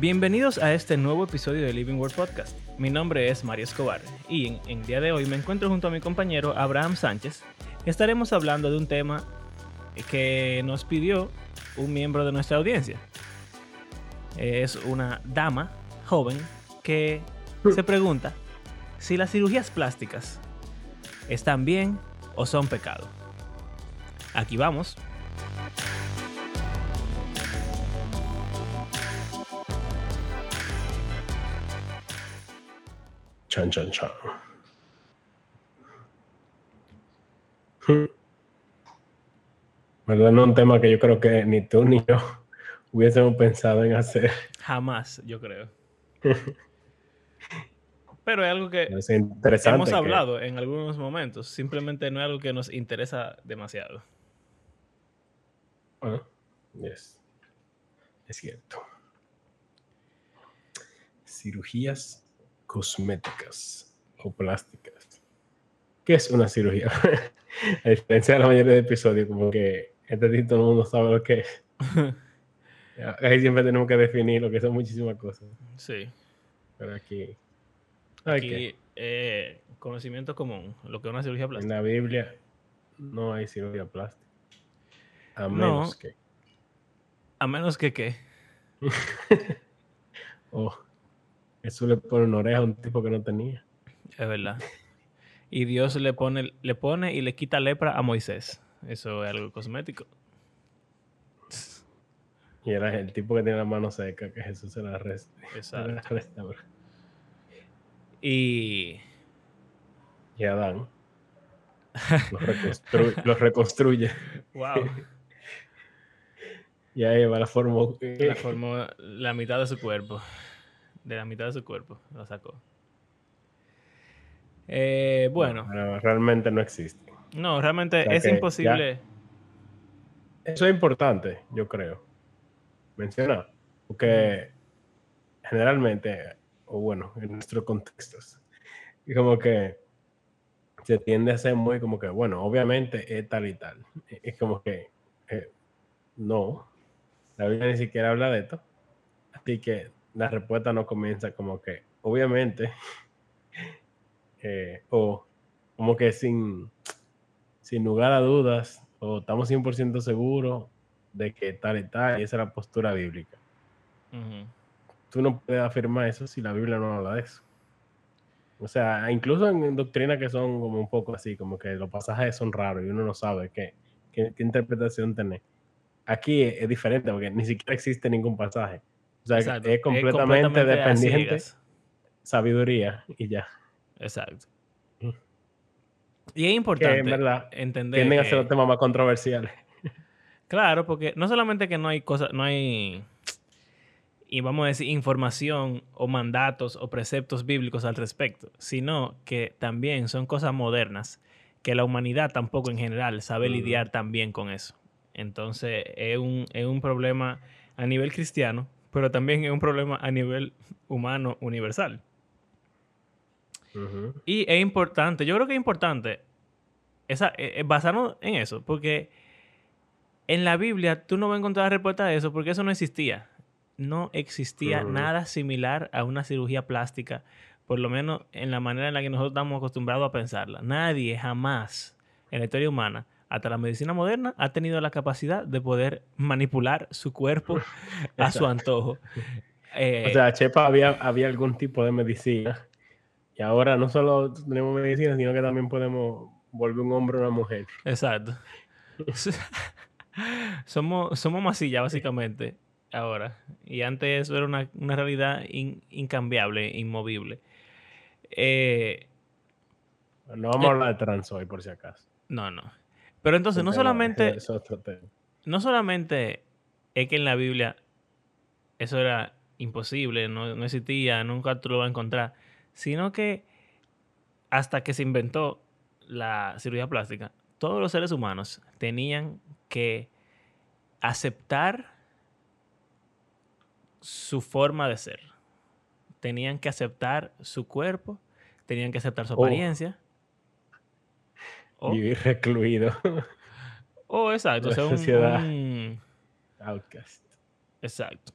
Bienvenidos a este nuevo episodio de Living World Podcast. Mi nombre es Mario Escobar y en, el día de hoy me encuentro junto a mi compañero Abraham Sánchez. Estaremos hablando de un tema que nos pidió un miembro de nuestra audiencia. Es una dama joven que se pregunta si las cirugías plásticas están bien o son pecado. Aquí vamos. Chan, chan, chan. ¿Verdad? No un tema que yo creo que ni tú ni yo hubiésemos pensado en hacer. Jamás, yo creo. Pero es algo que interesante hemos hablado en algunos momentos. Simplemente no es algo que nos interesa demasiado. Bueno, yes. es cierto. Cirugías cosméticas o plásticas. ¿Qué es una cirugía? A diferencia de la mayoría de episodios, como que este todo el mundo sabe lo que es. Ahí siempre tenemos que definir lo que son muchísimas cosas. Sí. Pero aquí. Aquí, eh, conocimiento común, lo que es una cirugía plástica. En la Biblia no hay cirugía plástica. A menos que. A menos que qué. oh. Eso le pone una oreja a un tipo que no tenía. Es verdad. Y Dios le pone, le pone y le quita lepra a Moisés. Eso es algo cosmético. Y era el tipo que tiene la mano seca, que Jesús se la resta. Exacto. y... Y Adán. Los, reconstruye. Wow. y ahí va la formó. La formó la mitad de su cuerpo de la mitad de su cuerpo, lo sacó. Eh, bueno. realmente no existe. No, realmente es imposible. eso es importante, yo creo. Mencionar. Porque generalmente, o bueno, en nuestros contextos, como que se tiende a ser muy como que, bueno, obviamente es tal y tal. Es como que, eh, no, la Biblia ni siquiera habla de esto. Así que la respuesta no comienza como que, obviamente, eh, o como que sin, sin lugar a dudas, o estamos 100% seguros de que tal y tal, y esa es la postura bíblica. Tú no puedes afirmar eso si la Biblia no habla de eso. O sea, incluso en doctrinas que son como un poco así, como que los pasajes son raros y uno no sabe qué, qué, interpretación tener. Aquí es, diferente porque ni siquiera existe ningún pasaje. Sea, es completamente, dependiente. Sabiduría y ya. Exacto. Mm. Y es importante en verdad, entender. Tienden a ser los temas más controversiales. Claro, porque no solamente que no hay cosas, no hay, y vamos a decir, información o mandatos o preceptos bíblicos al respecto, sino que también son cosas modernas que la humanidad tampoco en general sabe lidiar tan bien con eso. Entonces, es un, es un problema a nivel cristiano pero también es un problema a nivel humano universal. Y es importante, yo creo que es importante esa, eh, eh, basarnos en eso, porque en la Biblia tú no vas a encontrar respuesta a eso, porque eso no existía. No existía nada similar a una cirugía plástica, por lo menos en la manera en la que nosotros estamos acostumbrados a pensarla. Nadie jamás en la historia humana hasta la medicina moderna ha tenido la capacidad de poder manipular su cuerpo a su antojo. Eh, o sea, Chepa había, había algún tipo de medicina y ahora no solo tenemos medicina, sino que también podemos volver un hombre a una mujer. Exacto. somos, somos masilla, básicamente, ahora. Y antes eso era una, realidad incambiable, inmovible. Eh, no vamos a hablar de trans hoy, por si acaso. No, no. Pero entonces, no solamente, no solamente es que en la Biblia eso era imposible, no, existía, nunca tú lo vas a encontrar, sino que hasta que se inventó la cirugía plástica, todos los seres humanos tenían que aceptar su forma de ser. Tenían que aceptar su cuerpo, tenían que aceptar su apariencia. Oh. Vivir recluido. Oh, exacto. La sociedad outcast. Exacto.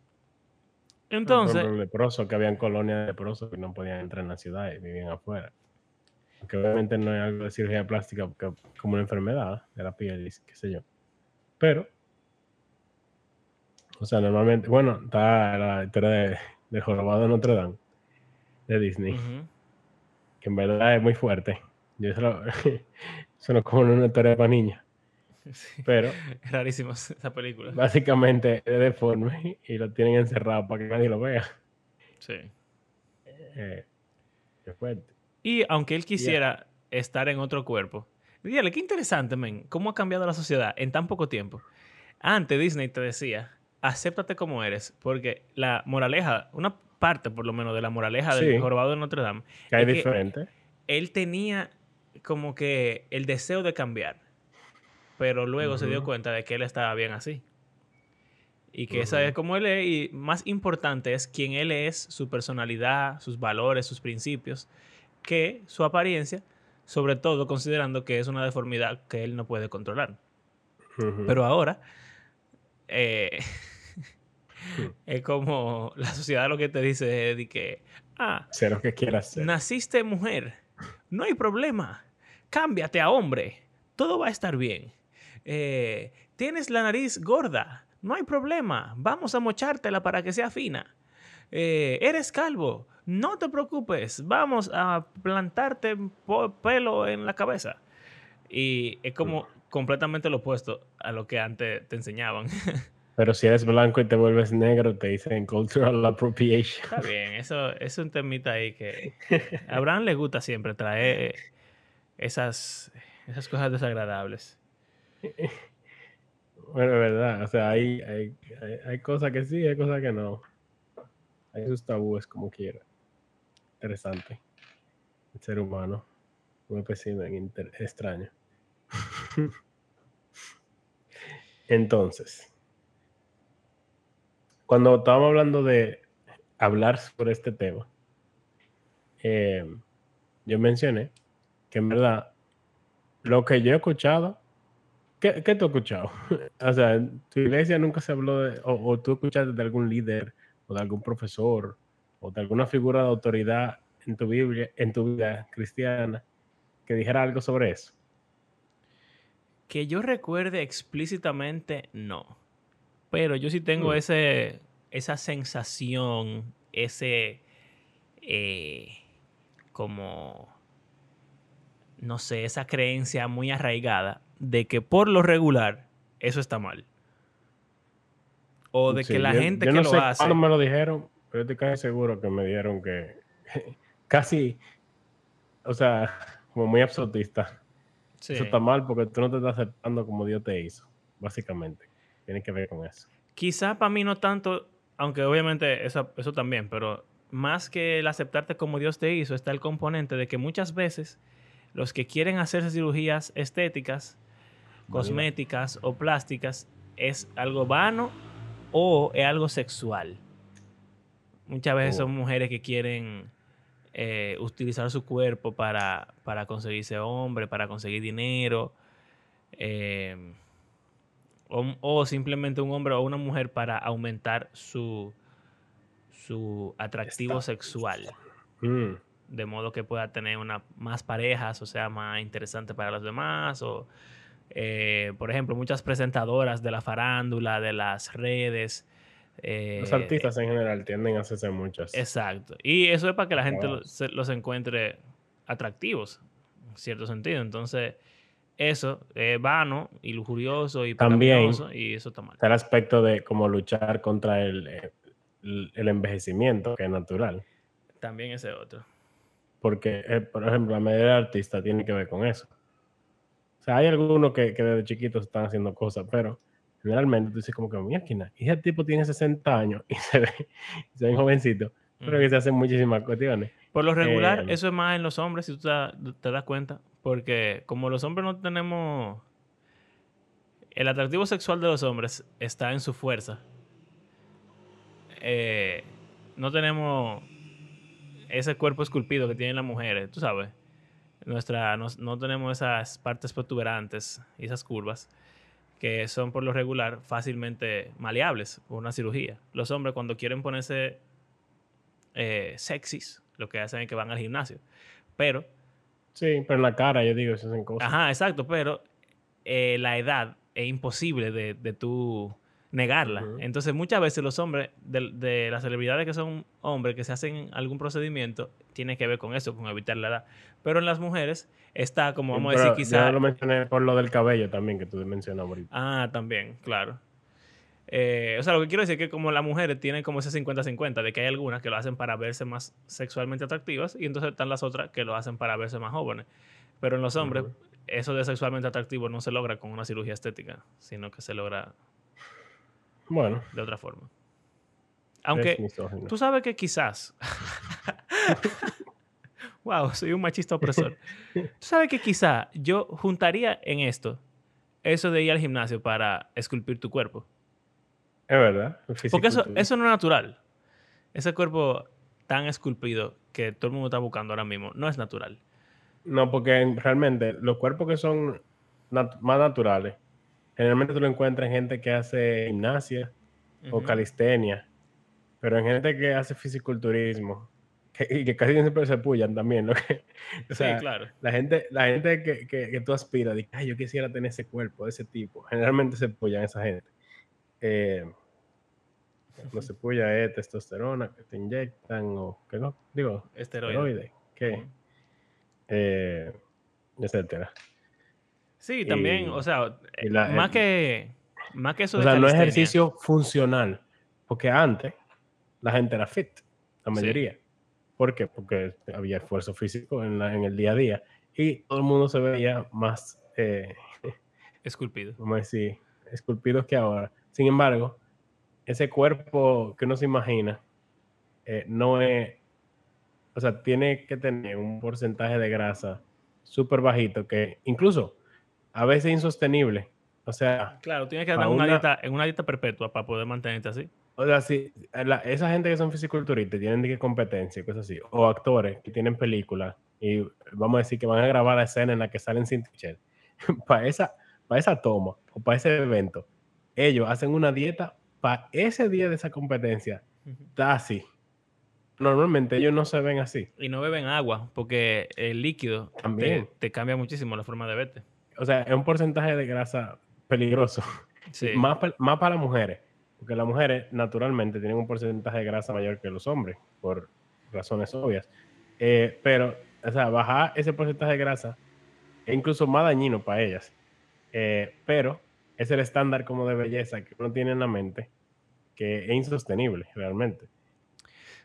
Entonces. Los leprosos, que habían colonias de leprosos que no podían entrar en la ciudad y vivían afuera. Que obviamente no es algo de cirugía plástica como una enfermedad de la piel, qué sé yo. Pero, o sea, normalmente, bueno, está la historia de, de Jorobado de Notre Dame, de Disney, que en verdad es muy fuerte. Yo eso, eso es como una historia para niños. Pero. Es rarísimo esa película. Básicamente es deforme y lo tienen encerrado para que nadie lo vea. Sí. Eh, es fuerte. Y aunque él quisiera estar en otro cuerpo, dígale, qué interesante, men, cómo ha cambiado la sociedad en tan poco tiempo. Antes Disney te decía, acéptate como eres, porque la moraleja, una parte por lo menos de la moraleja del jorobado de Notre Dame, que es diferente. él tenía como que el deseo de cambiar pero luego se dio cuenta de que él estaba bien así. Y que esa es como él es, y más importante es quién él es, su personalidad, sus valores, sus principios, que su apariencia, sobre todo considerando que es una deformidad que él no puede controlar. Pero ahora, eh, es como la sociedad lo que te dice es de que, ah, sé lo que quieras ser. Naciste mujer, no hay problema, cámbiate a hombre, todo va a estar bien. Eh, tienes la nariz gorda, no hay problema, vamos a mochártela para que sea fina. Eh, eres calvo, no te preocupes, vamos a plantarte pelo en la cabeza. Y es como completamente lo opuesto a lo que antes te enseñaban. Pero si eres blanco y te vuelves negro, te dicen cultural appropriation. Está bien, eso, es un temita ahí que a Abraham le gusta siempre traer esas, esas cosas desagradables. Bueno, es verdad. O sea, hay, hay, cosas que sí, hay cosas que no. Hay sus tabúes como quiera. Interesante. El ser humano. Un espécimen extraño. Entonces, cuando estábamos hablando de hablar sobre este tema, eh, yo mencioné que en verdad lo que yo he escuchado ¿Qué, ¿Qué, tú has escuchado? o sea, tu iglesia nunca se habló de, o, tú escuchaste de algún líder, o de algún profesor, o de alguna figura de autoridad en tu Biblia, en tu vida cristiana, que dijera algo sobre eso. Que yo recuerde explícitamente, no. Pero yo sí tengo mm. ese, esa sensación, ese eh, como, no sé, esa creencia muy arraigada de que por lo regular eso está mal. O de que la gente que no lo sé hace. me lo dijeron, pero estoy casi seguro que me dijeron que casi, o sea, como muy absolutista. Eso está mal porque tú no te estás aceptando como Dios te hizo, básicamente. Tiene que ver con eso. Quizá para mí no tanto, aunque obviamente eso, eso también, pero más que el aceptarte como Dios te hizo, está el componente de que muchas veces los que quieren hacerse cirugías estéticas cosméticas o plásticas es algo vano o es algo sexual. Muchas veces son oh. mujeres que quieren eh, utilizar su cuerpo para, para, conseguirse hombre, para conseguir dinero, eh, o, simplemente un hombre o una mujer para aumentar su, su atractivo sexual. Mm. De modo que pueda tener una, más parejas, o sea, más interesante para los demás, o eh, por ejemplo, muchas presentadoras de la farándula, de las redes. Eh, los artistas en general tienden a hacerse muchas. Exacto. Y eso es para que la gente los, encuentre atractivos, en cierto sentido. Entonces, eso es vano y lujurioso y también y eso está mal. el aspecto de cómo luchar contra el, el, envejecimiento, que es natural. También ese otro. Porque, eh, por ejemplo, la medida de artista tiene que ver con eso sea, hay algunos que, que desde chiquitos están haciendo cosas, pero generalmente tú dices como que, mira, y ese tipo tiene 60 años y se ve, se ve jovencito, pero que se hacen muchísimas cuestiones. Por lo regular, eh, eso es más en los hombres, si tú te, das cuenta, porque como los hombres no tenemos... El atractivo sexual de los hombres está en su fuerza. Eh, no tenemos ese cuerpo esculpido que tienen las mujeres, tú sabes nuestra, no, tenemos esas partes protuberantes y esas curvas. que son por lo regular fácilmente maleables por una cirugía. Los hombres cuando quieren ponerse eh, sexys, lo que hacen es que van al gimnasio. Pero... Sí, pero en la cara, yo digo, se hacen cosas. Ajá, exacto, pero eh, la edad es imposible de, de tú negarla. Entonces, muchas veces los hombres, de, las celebridades que son hombres que se hacen algún procedimiento, tiene que ver con eso, con evitar la edad. Pero en las mujeres está, como vamos a decir, quizás. Yo lo mencioné por lo del cabello también, que tú mencionabas ahorita. Ah, también, claro. Eh, o sea, lo que quiero decir es que como las mujeres tienen como ese 50-50, de que hay algunas que lo hacen para verse más sexualmente atractivas y entonces están las otras que lo hacen para verse más jóvenes. Pero en los hombres, eso de sexualmente atractivo no se logra con una cirugía estética, sino que se logra bueno. De otra forma. Aunque tú sabes que quizás. wow, soy un machista opresor. tú sabes que quizás yo juntaría en esto eso de ir al gimnasio para esculpir tu cuerpo. Es verdad. Porque eso, eso no es natural. Ese cuerpo tan esculpido que todo el mundo está buscando ahora mismo no es natural. No, porque realmente los cuerpos que son más naturales Generalmente tú lo encuentras en gente que hace gimnasia o calistenia, pero en gente que hace fisiculturismo y que casi siempre se pullan también. ¿no? sí, claro. La gente, la gente que, que, tú aspiras, dice, ay, yo quisiera tener ese cuerpo de ese tipo. Generalmente se pullan esa gente. Eh, no se puya es testosterona que te inyectan o qué no, digo, esteroides, ¿qué? Eh, etcétera. Sí, también, o sea, eh, más, que, más que eso o sea, no es ejercicio funcional, porque antes la gente era fit, la mayoría. ¿Por qué? Porque había esfuerzo físico en, en, el día a día y todo el mundo se veía más... Eh, esculpido. A decir, esculpido que ahora. Sin embargo, ese cuerpo que uno se imagina eh, no es... O sea, tiene que tener un porcentaje de grasa súper bajito que incluso a veces insostenible. O sea, claro, tienes que dar una, dieta, en una dieta perpetua para poder mantenerte así. O sea, si esa gente que son fisiculturistas tienen de competencia y cosas así, o actores que tienen películas y vamos a decir que van a grabar la escena en la que salen sin t para esa, para esa toma o para ese evento, ellos hacen una dieta para ese día de esa competencia, está así. Normalmente ellos no se ven así. Y no beben agua, porque el líquido También. te cambia muchísimo la forma de verte o sea, es un porcentaje de grasa peligroso. Sí. Más, más para las mujeres, porque las mujeres naturalmente tienen un porcentaje de grasa mayor que los hombres, por razones obvias. Eh, pero, o sea, bajar ese porcentaje de grasa es incluso más dañino para ellas. Eh, pero es el estándar como de belleza que uno tiene en la mente, que es insostenible realmente.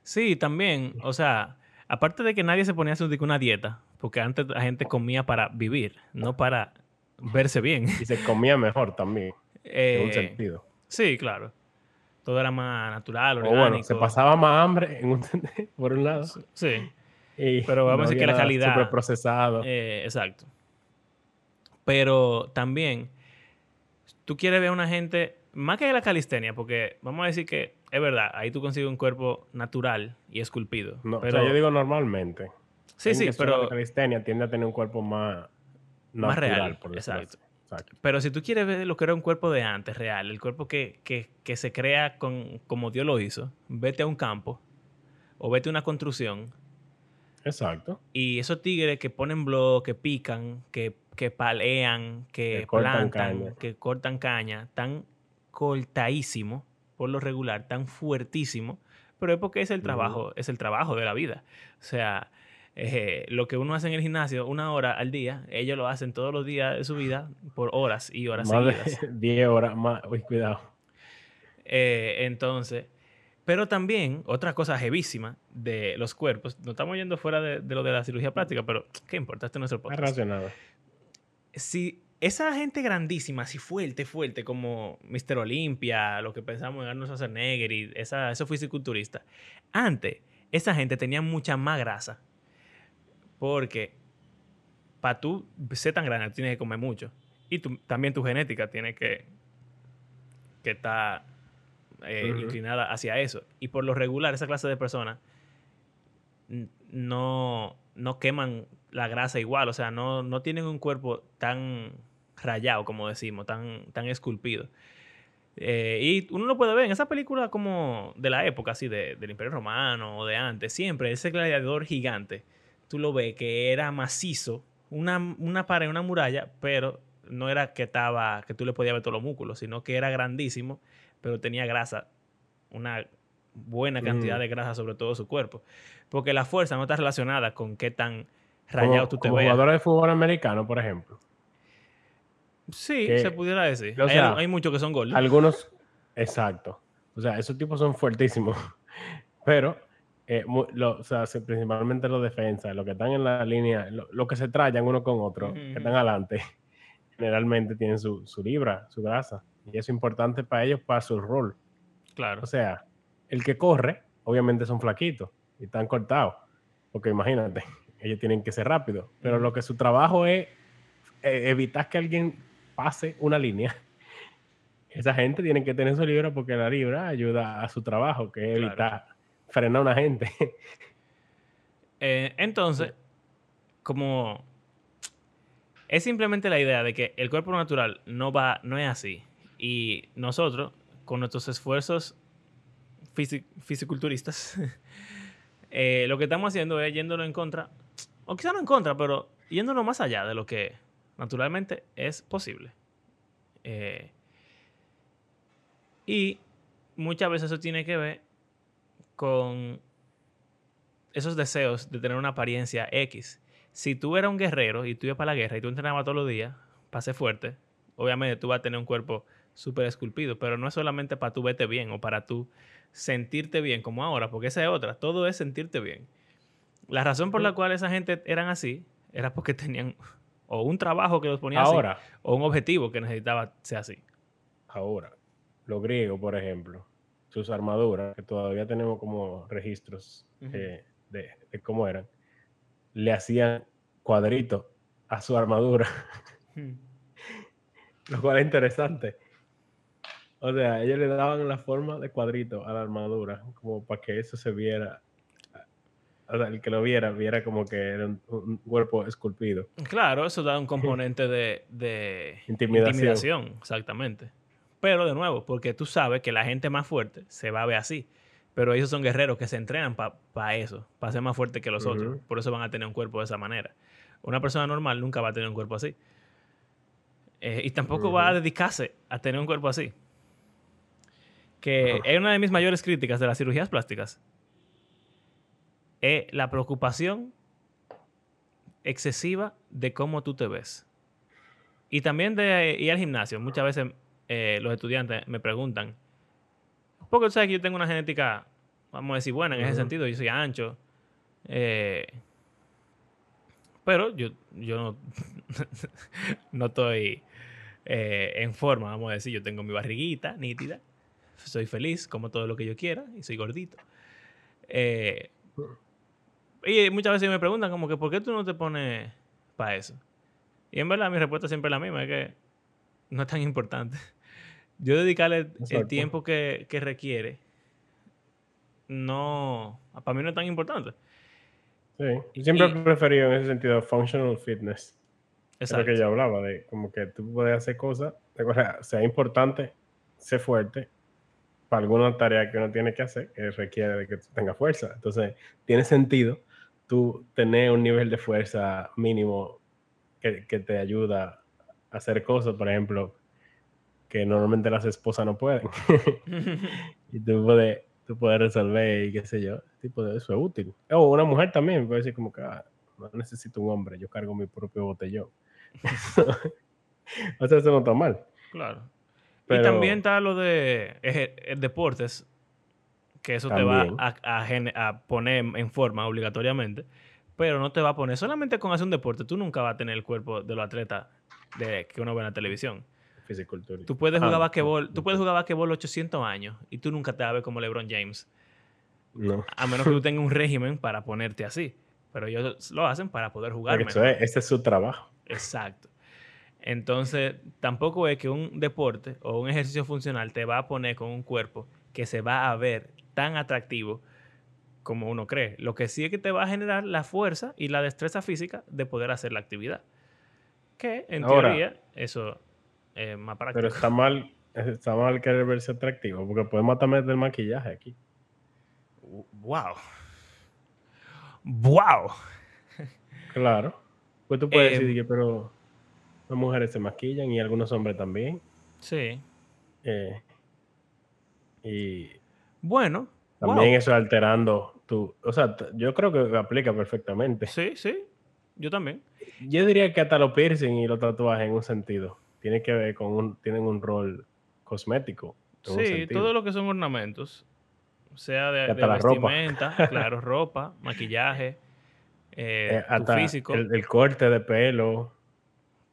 Sí, también, o sea, aparte de que nadie se ponía a hacer una dieta, porque antes la gente comía para vivir, no para verse bien. Y se comía mejor también. en un eh, sentido. Sí, claro. Todo era más natural, orgánico. O bueno, se pasaba más hambre en un, por un lado. Sí. pero vamos a decir que la calidad. Super procesado. Eh, exacto. Pero también, tú quieres ver a una gente, más que la calistenia, porque vamos a decir que es verdad, ahí tú consigues un cuerpo natural y esculpido. No, pero, yo digo normalmente. Sí, sí, pero. La calistenia tiende a tener un cuerpo más más real. Por exacto. Pero si tú quieres ver lo que era un cuerpo de antes, real, el cuerpo que, se crea con, como Dios lo hizo, vete a un campo o vete a una construcción. Exacto. Y esos tigres que ponen blog, que pican, que, que palean, que, plantan, que cortan caña, tan cortadísimo, por lo regular, tan fuertísimo, pero es porque es el trabajo, es el trabajo de la vida. O sea, eh, lo que uno hace en el gimnasio una hora al día, ellos lo hacen todos los días de su vida por horas y horas más de 10 horas más. Uy, cuidado. Eh, entonces, pero también otra cosa jevísima de los cuerpos, no estamos yendo fuera de, lo de la cirugía plástica, pero ¿qué importa? Este es nuestro podcast. Relacionado. Si esa gente grandísima, así fuerte, fuerte, como Mr. Olympia, lo que pensamos en Arnold Schwarzenegger y esa, esos fisiculturistas, antes esa gente tenía mucha más grasa porque para tú ser tan grande tienes que comer mucho. Y también tu genética tiene que, que estar eh, inclinada hacia eso. Y por lo regular, esa clase de personas no, no queman la grasa igual. O sea, no, no tienen un cuerpo tan rayado, como decimos, tan, tan esculpido. Eh, y uno lo puede ver en esa película como de la época, así, del Imperio Romano o de antes, siempre ese gladiador gigante, tú lo ves que era macizo, una, una pared, una muralla, pero no era que estaba, que tú le podías ver todos los músculos, sino que era grandísimo, pero tenía grasa, una buena cantidad mm. de grasa sobre todo su cuerpo. Porque la fuerza no está relacionada con qué tan rayado tú te como jugadores de fútbol americano, por ejemplo. Sí, se pudiera decir. hay, muchos que son goles. Algunos, exacto. O sea, esos tipos son fuertísimos. Pero, eh, o sea, principalmente los defensas, los que están en la línea, los que se trayan uno con otro, que están adelante, generalmente tienen su, su libra, su grasa. Y eso es importante para ellos, para su rol. Claro. O sea, el que corre, obviamente son flaquitos y están cortados. Porque imagínate, ellos tienen que ser rápidos. Pero lo que su trabajo es eh, evitar que alguien pase una línea. Esa gente tiene que tener su libra porque la libra ayuda a su trabajo, que es evitar frenar a una gente. Eh, entonces, como es simplemente la idea de que el cuerpo natural no va, no es así. Y nosotros, con nuestros esfuerzos fisiculturistas, eh, lo que estamos haciendo es yéndolo en contra, o quizá no en contra, pero yéndolo más allá de lo que naturalmente es posible. Eh, y muchas veces eso tiene que ver con esos deseos de tener una apariencia X. Si tú eras un guerrero y tú ibas para la guerra y tú entrenabas todos los días para ser fuerte, obviamente tú vas a tener un cuerpo súper esculpido, pero no es solamente para tú verte bien o para tú sentirte bien como ahora, porque esa es otra, todo es sentirte bien. La razón por la cual esa gente eran así era porque tenían o un trabajo que los ponía Ahora, así, o un objetivo que necesitaba ser así. Ahora, los griegos, por ejemplo, sus armaduras, que todavía tenemos como registros eh, de, cómo eran, le hacían cuadritos a su armadura. Lo cual es interesante. O sea, ellos le daban la forma de cuadrito a la armadura, como para que eso se viera el que lo viera, viera como que era un, cuerpo esculpido. Claro, eso da un componente de, intimidación. exactamente. Pero de nuevo, porque tú sabes que la gente más fuerte se va a ver así. Pero ellos son guerreros que se entrenan para eso, para ser más fuerte que los otros. Por eso van a tener un cuerpo de esa manera. Una persona normal nunca va a tener un cuerpo así. Eh, y tampoco va a dedicarse a tener un cuerpo así. Que es una de mis mayores críticas de las cirugías plásticas. Es la preocupación excesiva de cómo tú te ves. Y también de ir al gimnasio. Muchas veces eh, los estudiantes me preguntan, porque tú sabes que yo tengo una genética, vamos a decir, buena en ese sentido, yo soy ancho. Eh, pero yo, yo no, no estoy eh, en forma, vamos a decir, yo tengo mi barriguita nítida, soy feliz, como todo lo que yo quiera y soy gordito. Y muchas veces me preguntan como que, ¿por qué tú no te pones para eso? Y en verdad mi respuesta siempre es la misma, es que no es tan importante. Yo dedicarle el tiempo que, requiere, no, para mí no es tan importante. Sí, siempre he preferido en ese sentido functional fitness. Es lo que yo hablaba, de como que tú puedes hacer cosas, sea importante, sé fuerte, para alguna tarea que uno tiene que hacer, que requiere de que tú tengas fuerza. Entonces, tiene sentido tú tener un nivel de fuerza mínimo que, te ayuda a hacer cosas, por ejemplo, que normalmente las esposas no pueden. y tú puedes, tú puedes resolver y qué sé yo, tipo de eso es útil. O una mujer también puede decir como que ah, no necesito un hombre, yo cargo mi propio botellón. o sea, eso no está mal. Claro. Y también está lo de deportes, que eso te va a, poner en forma obligatoriamente, pero no te va a poner solamente con hacer un deporte. Tú nunca vas a tener el cuerpo de los atletas de, que uno ve en la televisión. Tú puedes jugar basquetbol, tú puedes jugar basquetbol 800 años y tú nunca te vas a ver como LeBron James. No. A menos que tú tengas un régimen para ponerte así. Pero ellos lo hacen para poder jugar. ese es su trabajo. Exacto. Entonces, tampoco es que un deporte o un ejercicio funcional te va a poner con un cuerpo que se va a ver tan atractivo como uno cree. Lo que sí es que te va a generar la fuerza y la destreza física de poder hacer la actividad. Que en teoría eso es más práctico. Pero está mal, está mal querer verse atractivo, porque podemos también del maquillaje aquí. Wow. Wow. Claro. Pues tú puedes decir que, pero las mujeres se maquillan y algunos hombres también. Sí. Eh, y bueno. También eso alterando tu. O sea, yo creo que aplica perfectamente. Sí, sí. Yo también. Yo diría que hasta los piercing y los tatuajes en un sentido. Tiene que ver con un, tienen un rol cosmético. Sí, todo lo que son ornamentos. Sea de, vestimenta, claro, ropa, maquillaje, eh, eh físico. El, corte de pelo.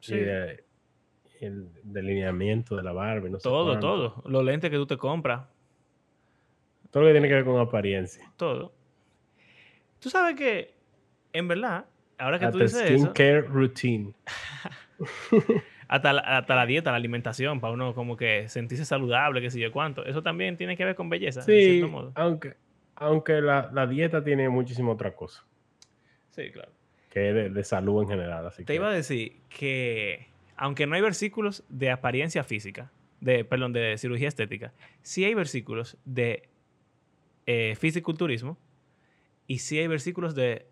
Sí. el delineamiento de la barba. No todo, todo. Los lentes que tú te compras. Todo lo que tiene que ver con apariencia. Todo. Tú sabes que, en verdad, ahora que tú dices eso... Skincare routine. hasta, la, hasta la dieta, la alimentación, para uno como que sentirse saludable, qué sé yo cuánto. Eso también tiene que ver con belleza, sí, aunque, aunque la, dieta tiene muchísima otra cosa. Sí, claro. Que es de, salud en general. Así Te iba a decir que, aunque no hay versículos de apariencia física, de, perdón, de cirugía estética, sí hay versículos de eh, fisiculturismo y sí hay versículos de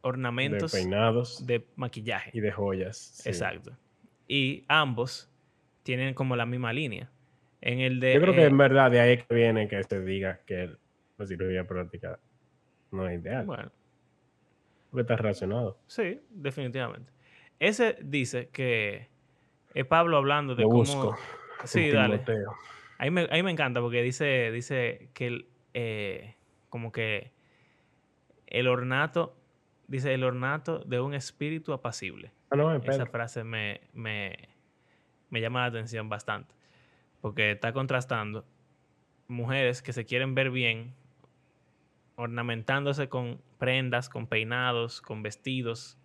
ornamentos. De peinados. De maquillaje. Y de joyas. Exacto. Y ambos tienen como la misma línea. En el de, Yo creo que eh, en verdad de ahí que viene que se diga que la cirugía práctica no es ideal. Bueno. Porque está relacionado. Sí, definitivamente. Ese dice que es Pablo hablando de cómo. Busco. Sí, dale. Ahí me, me encanta porque dice, dice que el, eh, como que el ornato, dice el ornato de un espíritu apacible. Ah, Esa frase me, me, me llama la atención bastante porque está contrastando mujeres que se quieren ver bien ornamentándose con prendas, con peinados, con vestidos.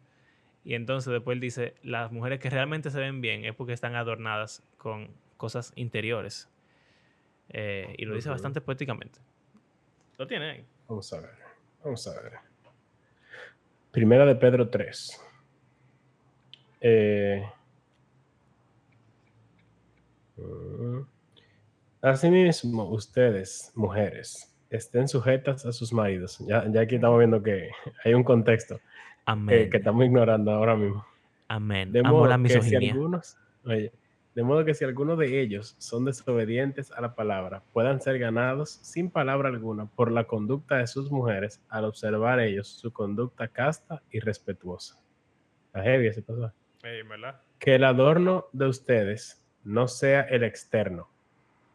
Y entonces después él dice, las mujeres que realmente se ven bien es porque están adornadas con cosas interiores. Eh, y lo dice bastante poéticamente. Lo tiene ahí. Vamos a ver. Vamos a ver. Primera de Pedro 3. Eh, mm, asimismo, ustedes, mujeres, estén sujetas a sus maridos. Ya, ya aquí estamos viendo que hay un contexto eh, Amén. que estamos ignorando ahora mismo. Amén. De modo la que si algunos, oye, de modo que si alguno de ellos son desobedientes a la palabra, puedan ser ganados sin palabra alguna por la conducta de sus mujeres al observar ellos su conducta casta y respetuosa. La heavy ese pasaje. Que el adorno de ustedes no sea el externo,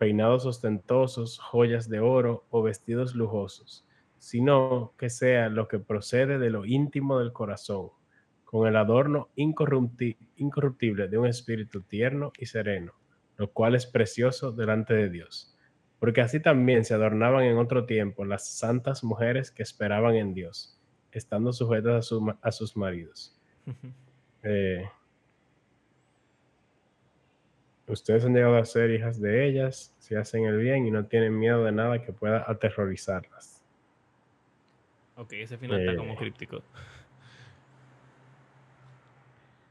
peinados ostentosos, joyas de oro o vestidos lujosos, sino que sea lo que procede de lo íntimo del corazón con el adorno incorruptible de un espíritu tierno y sereno, lo cual es precioso delante de Dios. Porque así también se adornaban en otro tiempo las santas mujeres que esperaban en Dios, estando sujetas a, sus maridos. Eh, ustedes han llegado a ser hijas de ellas si hacen el bien y no tienen miedo de nada que pueda aterrorizarlas. Ok, ese final está como eh, críptico.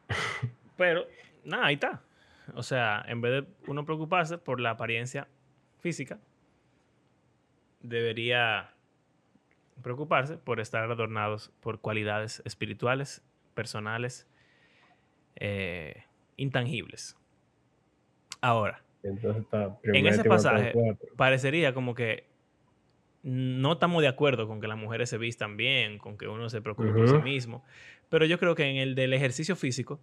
Pero, nada, ahí está. O sea, en vez de uno preocuparse por la apariencia física, debería preocuparse por estar adornados por cualidades espirituales, personales, eh, intangibles. Ahora, en ese pasaje parecería como que no estamos de acuerdo con que las mujeres se vistan bien, con que uno se preocupe por sí mismo, pero yo creo que en el del ejercicio físico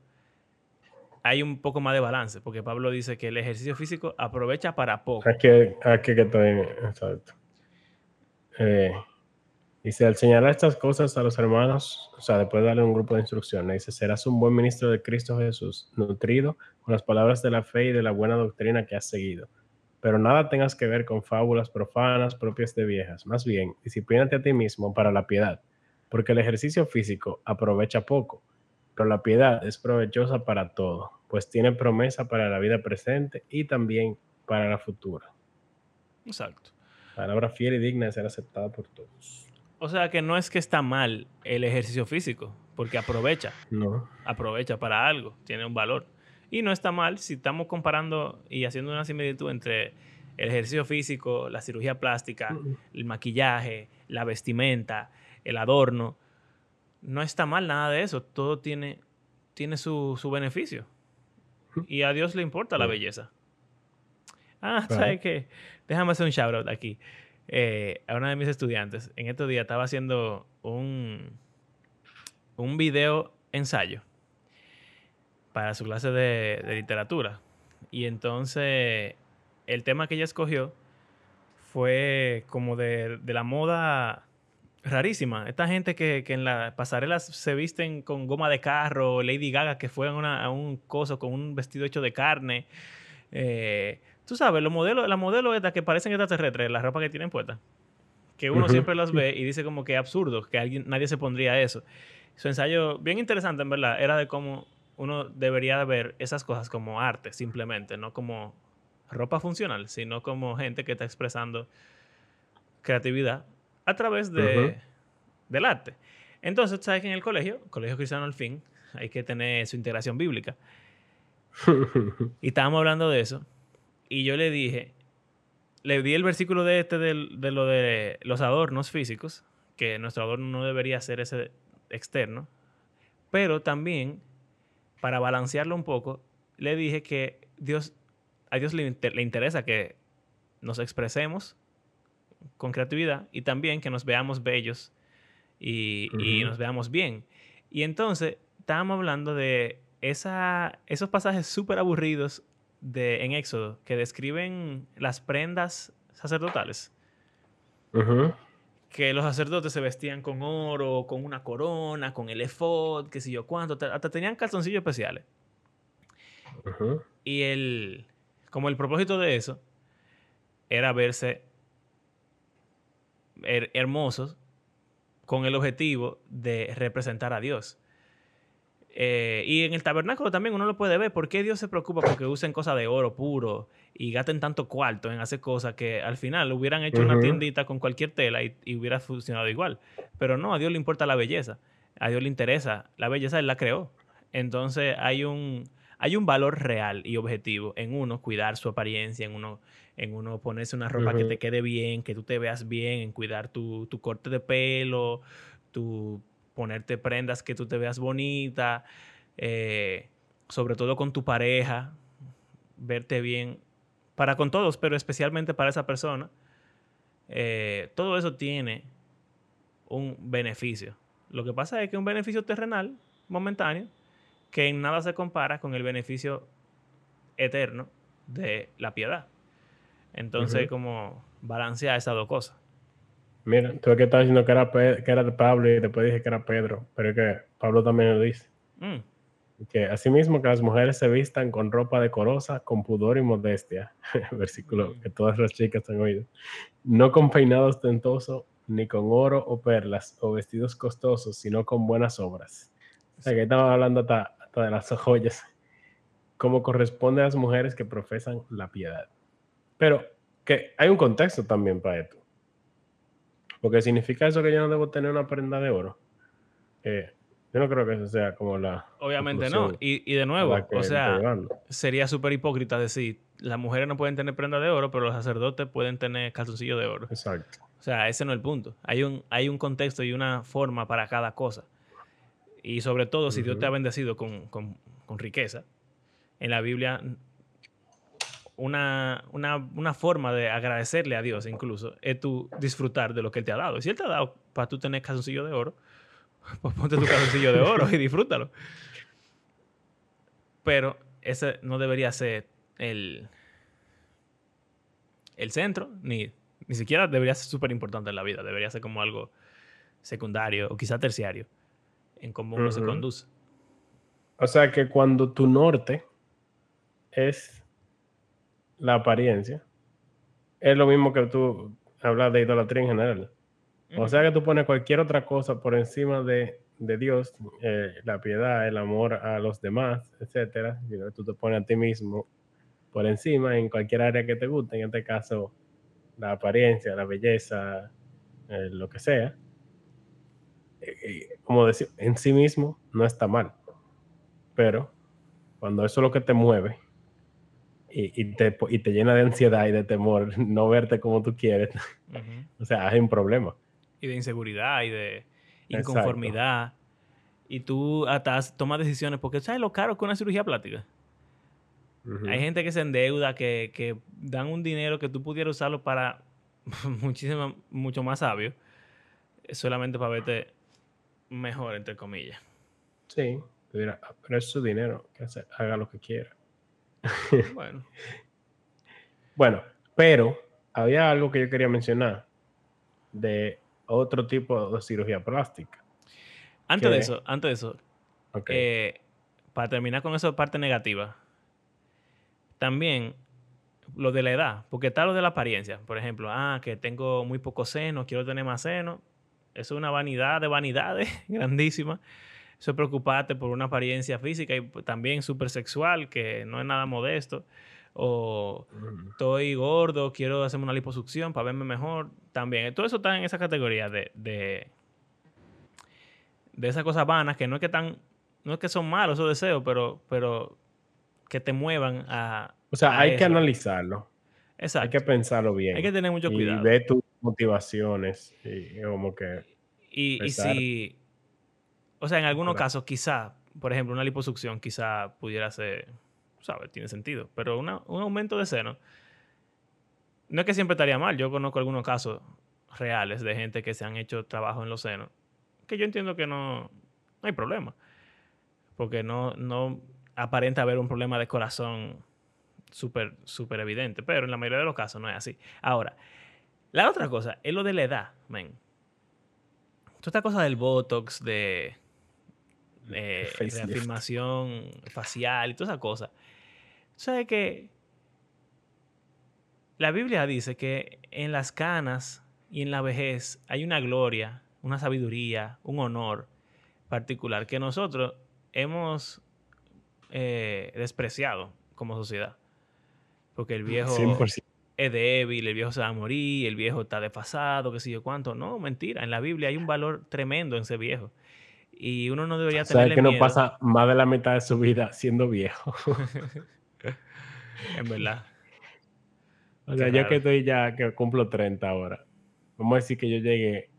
hay un poco más de balance, porque Pablo dice que el ejercicio físico aprovecha para poco. Aquí, aquí que exacto. Eh, dice, al señalar estas cosas a los hermanos, o sea, después de darle un grupo de instrucciones, dice, serás un buen ministro de Cristo Jesús, nutrido con las palabras de la fe y de la buena doctrina que has seguido. Pero nada tengas que ver con fábulas profanas propias de viejas. Más bien, disciplínate a ti mismo para la piedad, porque el ejercicio físico aprovecha poco pero la piedad es provechosa para todo, pues tiene promesa para la vida presente y también para la futura. Exacto. Palabra fiel y digna de ser aceptada por todos. O sea que no es que está mal el ejercicio físico, porque aprovecha. No. Aprovecha para algo, tiene un valor. Y no está mal si estamos comparando y haciendo una similitud entre el ejercicio físico, la cirugía plástica, el maquillaje, la vestimenta, el adorno. No está mal nada de eso. Todo tiene, tiene su, beneficio. Y a Dios le importa la belleza. Ah, ¿sabes qué? Déjame hacer un shout out aquí. Eh, a una de mis estudiantes, en estos días estaba haciendo un, un video ensayo para su clase de, literatura. Y entonces el tema que ella escogió fue como de, la moda rarísima. Esta gente que, en las pasarelas se visten con goma de carro, Lady Gaga que fue a, un coso con un vestido hecho de carne. Eh, tú sabes, los modelos, la modelo estas que parecen extraterrestres, la ropa que tienen puesta. Que uno siempre las ve y dice como que absurdo, que alguien, nadie se pondría eso. Su ensayo, bien interesante en verdad, era de cómo uno debería ver esas cosas como arte, simplemente, no como ropa funcional, sino como gente que está expresando creatividad a través de, del arte. Entonces, ¿sabes que en el colegio, Colegio Cristiano al fin, hay que tener su integración bíblica? y estábamos hablando de eso. Y yo le dije, le di el versículo de este de, de lo de los adornos físicos, que nuestro adorno no debería ser ese externo, pero también para balancearlo un poco, le dije que Dios, a Dios le, interesa que nos expresemos con creatividad y también que nos veamos bellos y, nos veamos bien. Y entonces estábamos hablando de esa, esos pasajes súper aburridos de, en Éxodo que describen las prendas sacerdotales que los sacerdotes se vestían con oro, con una corona, con el efod, qué sé yo cuánto, hasta tenían calzoncillos especiales. Y el, como el propósito de eso era verse hermosos con el objetivo de representar a Dios. Eh, y en el tabernáculo también uno lo puede ver. ¿Por qué Dios se preocupa porque usen cosas de oro puro y gasten tanto cuarto en hacer cosas que al final hubieran hecho una tiendita con cualquier tela y, hubiera funcionado igual? Pero no, a Dios le importa la belleza. A Dios le interesa. La belleza Él la creó. Entonces hay un, hay un valor real y objetivo en uno cuidar su apariencia, en uno, en uno ponerse una ropa que te quede bien, que tú te veas bien, en cuidar tu, tu corte de pelo, tu ponerte prendas que tú te veas bonita, eh, sobre todo con tu pareja, verte bien, para con todos, pero especialmente para esa persona. Eh, todo eso tiene un beneficio. Lo que pasa es que un beneficio terrenal, momentáneo, que en nada se compara con el beneficio eterno de la piedad. Entonces, como balancea esas dos cosas. Mira, tú que estás diciendo que era, que era Pablo y después dije que era Pedro, pero es que Pablo también lo dice. Mm. Que asimismo que las mujeres se vistan con ropa decorosa, con pudor y modestia. Versículo mm. que todas las chicas han oído. No con peinado ostentoso, ni con oro o perlas o vestidos costosos, sino con buenas obras. O sea que estamos hablando hasta, hasta de las joyas, como corresponde a las mujeres que profesan la piedad. Pero que hay un contexto también para esto. Porque significa eso que yo no debo tener una prenda de oro. Eh, yo no creo que eso sea como la. Obviamente no. Y, de nuevo, o sea, sería súper hipócrita decir: las mujeres no pueden tener prenda de oro, pero los sacerdotes pueden tener calzoncillo de oro. Exacto. O sea, ese no es el punto. Hay un, hay un contexto y una forma para cada cosa. Y sobre todo, si Dios te ha bendecido con, con, con riqueza, en la Biblia una, una, forma de agradecerle a Dios incluso es tú disfrutar de lo que Él te ha dado. Y si Él te ha dado para tú tener calzoncillo de oro, pues ponte tu calzoncillo de oro y disfrútalo. Pero ese no debería ser el, el centro, ni, ni siquiera debería ser súper importante en la vida. Debería ser como algo secundario o quizá terciario en cómo uno se conduce. O sea que cuando tu norte es la apariencia, es lo mismo que tú hablas de idolatría en general. O sea que tú pones cualquier otra cosa por encima de, Dios, eh, la piedad, el amor a los demás, etcétera. Tú te pones a ti mismo por encima en cualquier área que te guste, en este caso la apariencia, la belleza, eh, lo que sea. eh, como decir, en sí mismo no está mal. Pero cuando eso es lo que te mueve y, te, llena de ansiedad y de temor no verte como tú quieres, o sea, hay un problema. Y de inseguridad y de inconformidad. Y tú hasta tomas decisiones, porque ¿sabes lo caro que una cirugía plástica? Hay gente que se endeuda, que, que, dan un dinero que tú pudieras usarlo para muchísimo, mucho más sabio, solamente para verte mejor, entre comillas. Sí, pero es su dinero, que haga lo que quiera. Bueno. bueno, pero había algo que yo quería mencionar de otro tipo de cirugía plástica. Antes de eso, antes de eso, eh, para terminar con esa parte negativa, también lo de la edad, porque está lo de la apariencia. Por ejemplo, ah, que tengo muy poco seno, quiero tener más seno. Eso es una vanidad de vanidades grandísima. Eso es preocuparte por una apariencia física y también súper sexual, que no es nada modesto. O estoy gordo, quiero hacerme una liposucción para verme mejor. También, todo eso está en esa categoría de, de, de esas cosas vanas que no es que tan, no es que son malos esos deseos, pero, pero que te muevan a. O sea, hay que analizarlo. Exacto. Hay que pensarlo bien. Hay que tener mucho cuidado. Y ver tus motivaciones y como que. Y, y, si. O sea, en algunos casos, quizá, por ejemplo, una liposucción quizá pudiera ser. ¿Sabes? Tiene sentido. Pero un aumento de seno. No es que siempre estaría mal. Yo conozco algunos casos reales de gente que se han hecho trabajo en los senos. Que yo entiendo que no, no hay problema. Porque no, no aparenta haber un problema de corazón súper, súper evidente, pero en la mayoría de los casos no es así. Ahora, la otra cosa es lo de la edad, men. Toda esta cosa del Botox, de, de, afirmación facial y toda esa cosa. ¿Sabes que La Biblia dice que en las canas y en la vejez hay una gloria, una sabiduría, un honor particular que nosotros hemos eh, despreciado como sociedad. Porque el viejo es débil, el viejo se va a morir, el viejo está desfasado, qué sé yo cuánto. No, mentira. En la Biblia hay un valor tremendo en ese viejo. Y uno no debería tener. ¿Sabes que no pasa más de la mitad de su vida siendo viejo? en verdad. O sea, yo que estoy ya, que cumplo 30 ahora. Vamos a decir que yo llegué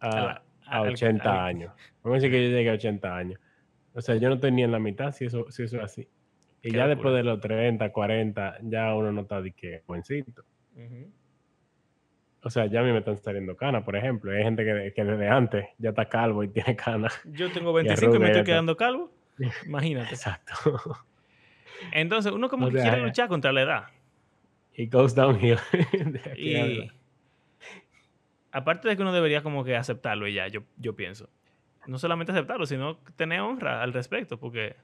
a, 80 años. Vamos a decir que yo llegué a 80 años. O sea, yo no tenía en la mitad si eso, si eso es así. Y ya después de los 30, 40, ya uno no está de que buencito. O sea, ya a mí me están saliendo canas, por ejemplo. Hay gente que, que, desde antes ya está calvo y tiene canas. Yo tengo 25 y, me estoy quedando calvo. Imagínate. Exacto. Entonces, uno como que quiere luchar contra la edad. Y goes downhill. y aparte de que uno debería como que aceptarlo y ya, yo, yo pienso no solamente aceptarlo, sino tener honra al respecto, porque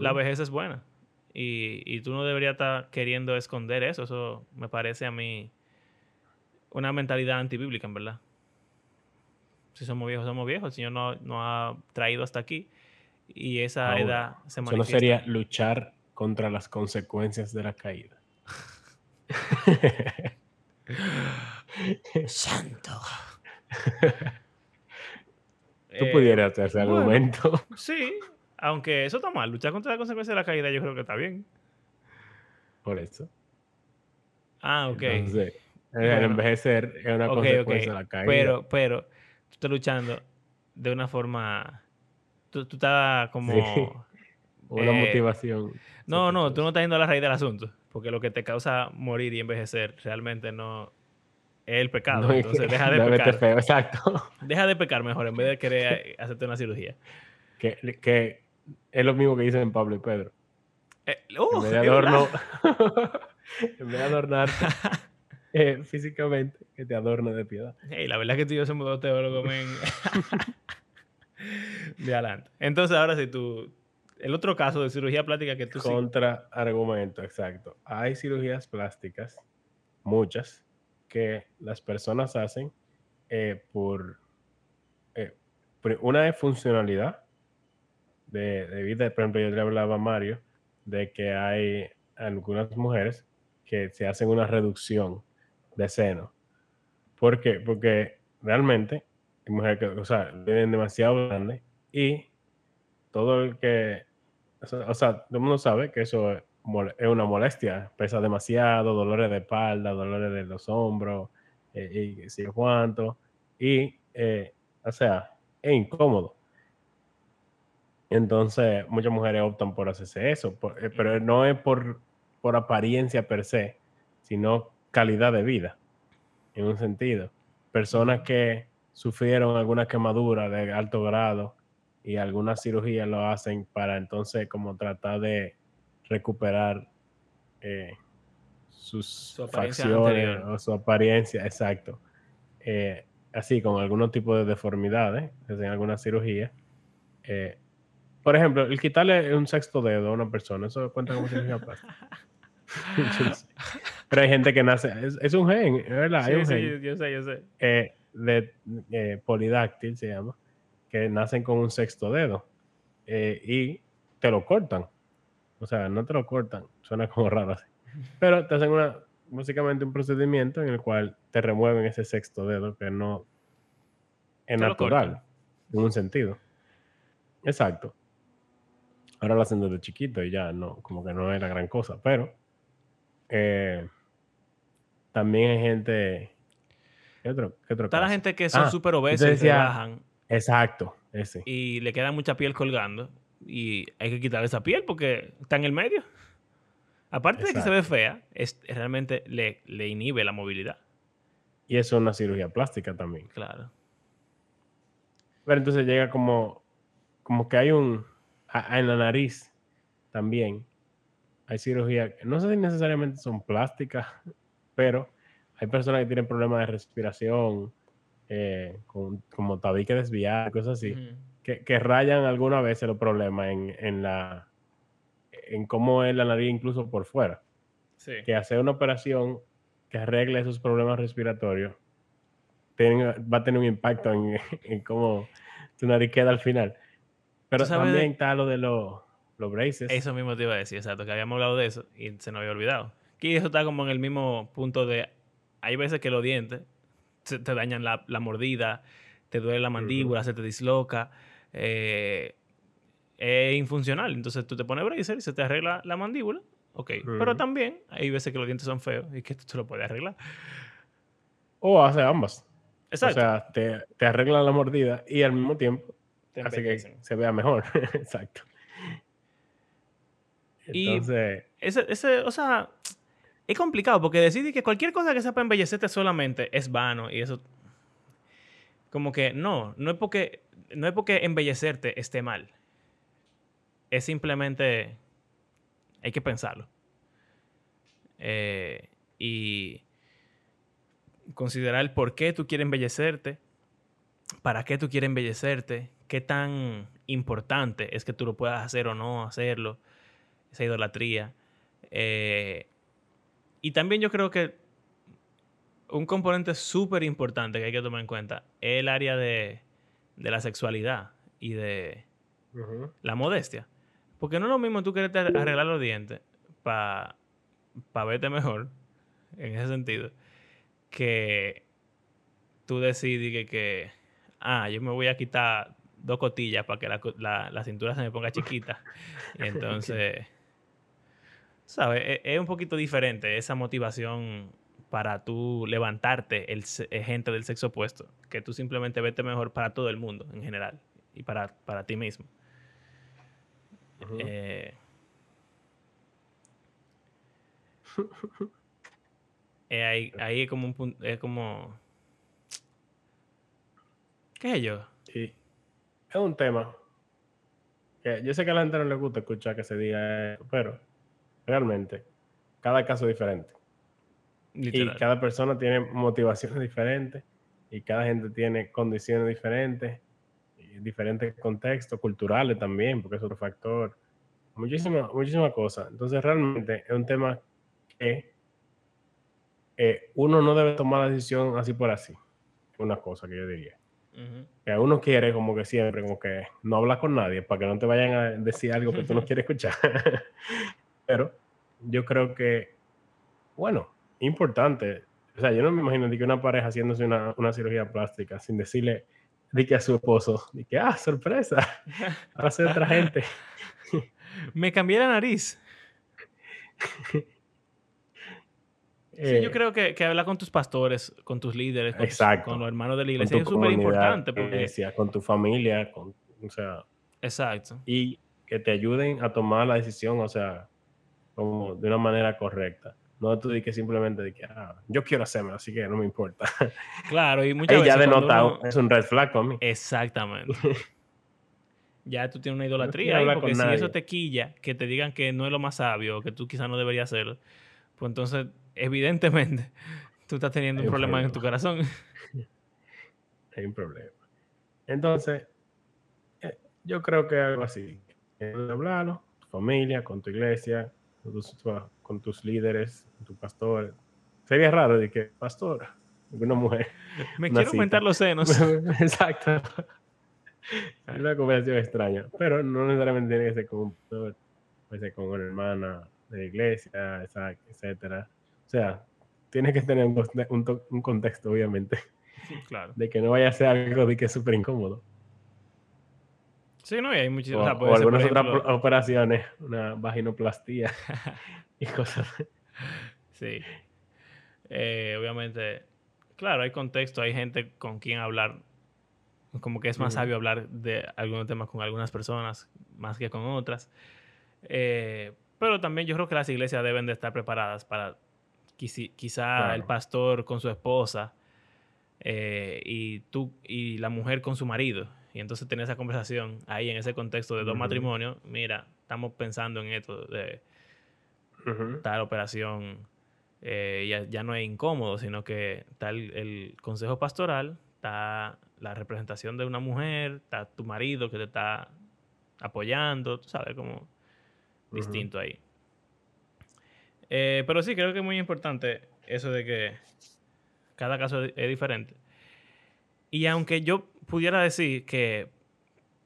la vejez es buena. Y, tú no deberías estar queriendo esconder eso. Eso me parece a mí una mentalidad antibíblica, en verdad. Si somos viejos, somos viejos. El Señor no, no ha traído hasta aquí. Y esa edad se manifiesta. Eso no sería luchar contra las consecuencias de la caída. Santo. Tú pudieras hacer ese argumento. Sí, aunque eso está mal. Luchar contra la consecuencia de la caída yo creo que está bien. Por eso. Ah, ok. Entonces, envejecer es una consecuencia de la caída. Pero, pero, tú estás luchando de una forma... Tú, tú estás como... Una eh, motivación. No, no, tú no estás yendo a la raíz del asunto. Porque lo que te causa morir y envejecer realmente no, es el pecado. entonces deja de pecar. exacto. Deja de pecar mejor en vez de querer hacerte una cirugía. Que, que es lo mismo que dicen Pablo y Pedro. Eh, uh, en, vez de adorno, en vez de adornar eh, físicamente, que te adorne de piedad. Hey, la verdad es que tú y yo somos dos teólogos, men. de adelante. Entonces, ahora sí, tú. El otro caso de cirugía plástica que tú Contra argumento, exacto. Hay cirugías plásticas, muchas, que las personas hacen eh, por, eh, una de funcionalidad de, vida. Por ejemplo, yo le hablaba a Mario de que hay algunas mujeres que se hacen una reducción de seno. ¿Por qué? Porque realmente mujeres que, o sea, vienen demasiado grandes y todo el que, o sea, todo el mundo sabe que eso es, una molestia, pesa demasiado, dolores de espalda, dolores de los hombros, eh, y si cuánto, y, eh, o sea, es incómodo. Entonces, muchas mujeres optan por hacerse eso, eh, pero no es por, por apariencia per se, sino calidad de vida, en un sentido. Personas que sufrieron alguna quemadura de alto grado y algunas cirugías lo hacen para entonces como tratar de recuperar eh, sus facciones o su apariencia, exacto. Eh, así, con algún tipo de deformidades, en alguna cirugía. Eh, por ejemplo, el quitarle un sexto dedo a una persona, ¿eso cuenta como cirugía plástica? Pero hay gente que nace, es, un gen, ¿verdad? Sí, sí, yo sé, yo sé de eh, polidáctil, se llama, que nacen con un sexto dedo eh, y te lo cortan. O sea, no te lo cortan, suena como raro así. Pero te hacen una, básicamente un procedimiento en el cual te remueven ese sexto dedo que no es natural, en un sentido. Exacto. Ahora lo hacen desde chiquito y ya no, como que no es la gran cosa, pero eh, también hay gente ¿Qué otro, Está la gente que son ah, súper obesos y se bajan. Exacto, ese. Y le queda mucha piel colgando. Y hay que quitar esa piel porque está en el medio. Aparte de que se ve fea, es, realmente le, le inhibe la movilidad. Y eso es una cirugía plástica también. Claro. Pero entonces llega como, como que hay un, en la nariz también, hay cirugía, no sé si necesariamente son plásticas, pero hay personas que tienen problemas de respiración, eh, como tabique desviado, cosas así, que, rayan alguna vez los problemas en, en, la en cómo es la nariz incluso por fuera. Que hacer una operación que arregle esos problemas respiratorios va a tener un impacto en, cómo tu nariz queda al final. Pero también está lo de los, los braces. Eso mismo te iba a decir, exacto, que habíamos hablado de eso y se nos había olvidado. Aquí eso está como en el mismo punto de hay veces que los dientes te dañan la, mordida, te duele la mandíbula, se te disloca. Eh, es infuncional. Entonces tú te pones bracer y se te arregla la mandíbula. Ok. Pero también hay veces que los dientes son feos y que tú lo puedes arreglar. O hace ambas. Exacto. O sea, te, te arregla la mordida y al mismo tiempo te hace que se vea mejor. Exacto. Entonces. Y ese, ese, o sea, es complicado porque decir que cualquier cosa que sea para embellecerte solamente es vano y eso. Como que no, no es porque, no es porque embellecerte esté mal. Es simplemente. Hay que pensarlo. Eh, y considerar por qué tú quieres embellecerte, para qué tú quieres embellecerte, qué tan importante es que tú lo puedas hacer o no hacerlo, esa idolatría. Eh, y también yo creo que un componente súper importante que hay que tomar en cuenta es el área de, la sexualidad y de la modestia. Porque no es lo mismo tú quererte arreglar los dientes para verte mejor, en ese sentido, que tú decides que, que, ah, yo me voy a quitar dos cotillas para que la, la cintura se me ponga chiquita. Y entonces... ¿Sabes? E, es un poquito diferente esa motivación para tú levantarte el, gente del sexo opuesto, que tú simplemente vete mejor para todo el mundo en general y para, para ti mismo. Eh, eh, ahí, es como un punto, es como... ¿Qué es yo? Sí. Es un tema. yo sé que a la gente no le gusta escuchar que se diga eso, pero realmente. Cada caso es diferente. Y cada persona tiene motivaciones diferentes y cada gente tiene condiciones diferentes, y diferentes contextos culturales también, porque es otro factor. Muchísimas muchísima cosas. Entonces, realmente es un tema que eh, uno no debe tomar la decisión así por así. Una cosa que yo diría. Que uno quiere, como que siempre, como que no hablar con nadie para que no te vayan a decir algo que tú no quieres escuchar. Pero yo creo que, bueno, importante. O sea, yo no me imagino que una pareja haciéndose una, cirugía plástica sin decirle di que a su esposo, di que, ah, sorpresa, ahora soy otra gente. Me cambié la nariz. Sí, yo eh, creo que, que hablar con tus pastores, con tus líderes, con, con los hermanos de la iglesia es súper importante. Porque... con tu familia, con, o sea... Exacto. Y que te ayuden a tomar la decisión, o sea, como de una manera correcta. No tú dices simplemente de que ah, yo quiero hacerlo, así que no me importa. Claro, y muchas veces. ya denota, es un red flag con mí. Exactamente. ya tú tienes una idolatría ahí, porque si eso te quilla, que te digan que no es lo más sabio, que tú quizás no deberías hacerlo, pues entonces, evidentemente, tú estás teniendo un, problema, en tu corazón. Hay un problema. Entonces, eh, yo creo que algo así. Hablarlo, tu familia, con tu iglesia, con tus líderes, tu pastor. Sería raro de que, pastor, una mujer. Me quiero aumentar los senos. Exacto. Es una conversación extraña, pero no necesariamente tiene que ser con un pastor, puede ser con una hermana de la iglesia, etcétera. O sea, tiene que tener un, contexto, obviamente. Claro. De que no vaya a ser algo de que es súper incómodo. Sí, no, y hay muchísimas. O, algunas otras operaciones, una vaginoplastía y cosas. Sí. Eh, obviamente, claro, hay contexto, hay gente con quien hablar. Como que es más sabio hablar de algunos temas con algunas personas más que con otras. Eh, pero también yo creo que las iglesias deben de estar preparadas para quizá el pastor con su esposa eh, y tú y la mujer con su marido. Y entonces tener esa conversación ahí en ese contexto de dos matrimonios. Mira, estamos pensando en esto de tal operación. Eh, ya, no es incómodo, sino que está el, consejo pastoral, está la representación de una mujer, está tu marido que te está apoyando, tú sabes, como distinto ahí. Eh, pero sí, creo que es muy importante eso de que cada caso es, diferente. Y aunque yo pudiera decir que